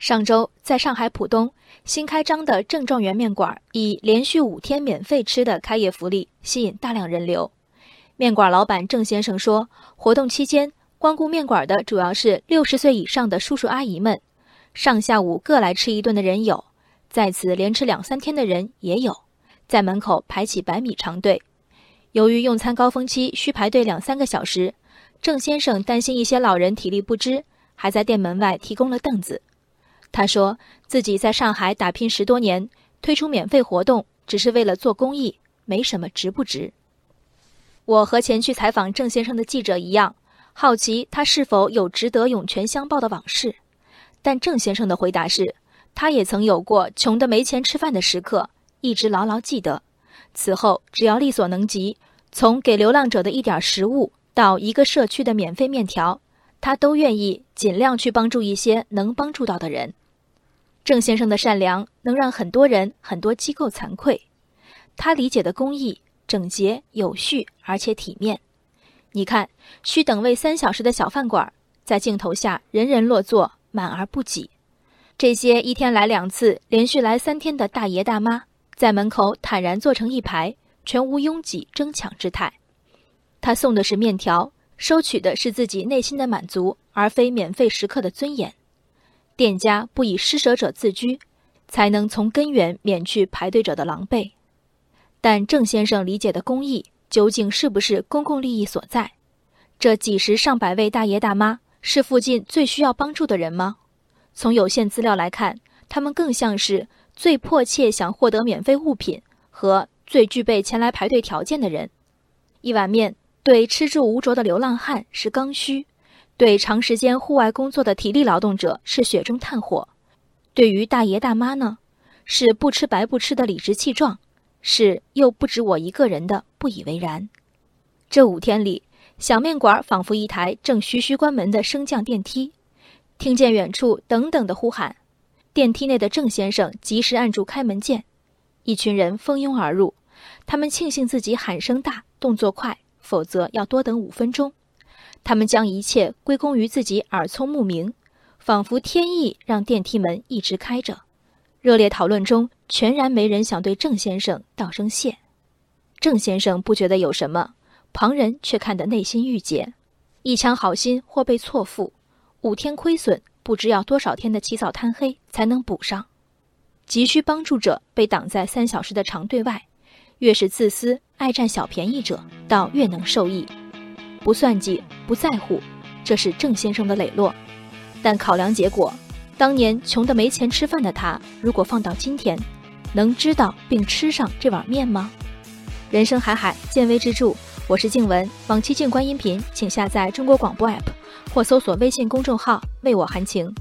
上周在上海浦东新开张的郑状元面馆，以连续五天免费吃的开业福利吸引大量人流。面馆老板郑先生说，活动期间光顾面馆的主要是六十岁以上的叔叔阿姨们，上下午各来吃一顿的人有，在此连吃两三天的人也有，在门口排起百米长队。由于用餐高峰期需排队两三个小时，郑先生担心一些老人体力不支，还在店门外提供了凳子。他说自己在上海打拼十多年，推出免费活动只是为了做公益，没什么值不值。我和前去采访郑先生的记者一样，好奇他是否有值得涌泉相报的往事。但郑先生的回答是，他也曾有过穷得没钱吃饭的时刻，一直牢牢记得。此后只要力所能及，从给流浪者的一点食物到一个社区的免费面条，他都愿意尽量去帮助一些能帮助到的人。郑先生的善良能让很多人、很多机构惭愧。他理解的公益整洁、有序，而且体面。你看，需等位三小时的小饭馆，在镜头下人人落座，满而不挤。这些一天来两次、连续来三天的大爷大妈，在门口坦然坐成一排，全无拥挤争抢之态。他送的是面条，收取的是自己内心的满足，而非免费食客的尊严。店家不以施舍者自居，才能从根源免去排队者的狼狈。但郑先生理解的公益，究竟是不是公共利益所在？这几十上百位大爷大妈，是附近最需要帮助的人吗？从有限资料来看，他们更像是最迫切想获得免费物品和最具备前来排队条件的人。一碗面对吃住无着的流浪汉是刚需。对长时间户外工作的体力劳动者是雪中炭火，对于大爷大妈呢，是不吃白不吃的理直气壮，是又不止我一个人的不以为然。这五天里，小面馆仿佛一台正徐徐关门的升降电梯，听见远处等等的呼喊，电梯内的郑先生及时按住开门键，一群人蜂拥而入，他们庆幸自己喊声大，动作快，否则要多等五分钟。他们将一切归功于自己耳聪目明，仿佛天意让电梯门一直开着。热烈讨论中，全然没人想对郑先生道声谢。郑先生不觉得有什么，旁人却看得内心郁结。一腔好心或被错付，五天亏损，不知要多少天的起早贪黑才能补上。急需帮助者被挡在三小时的长队外，越是自私爱占小便宜者，倒越能受益。不算计，不在乎，这是郑先生的磊落。但考量结果，当年穷得没钱吃饭的他，如果放到今天，能知道并吃上这碗面吗？人生海海，见微知著。我是静文，往期静观音频，请下载中国广播 app 或搜索微信公众号“为我含情”。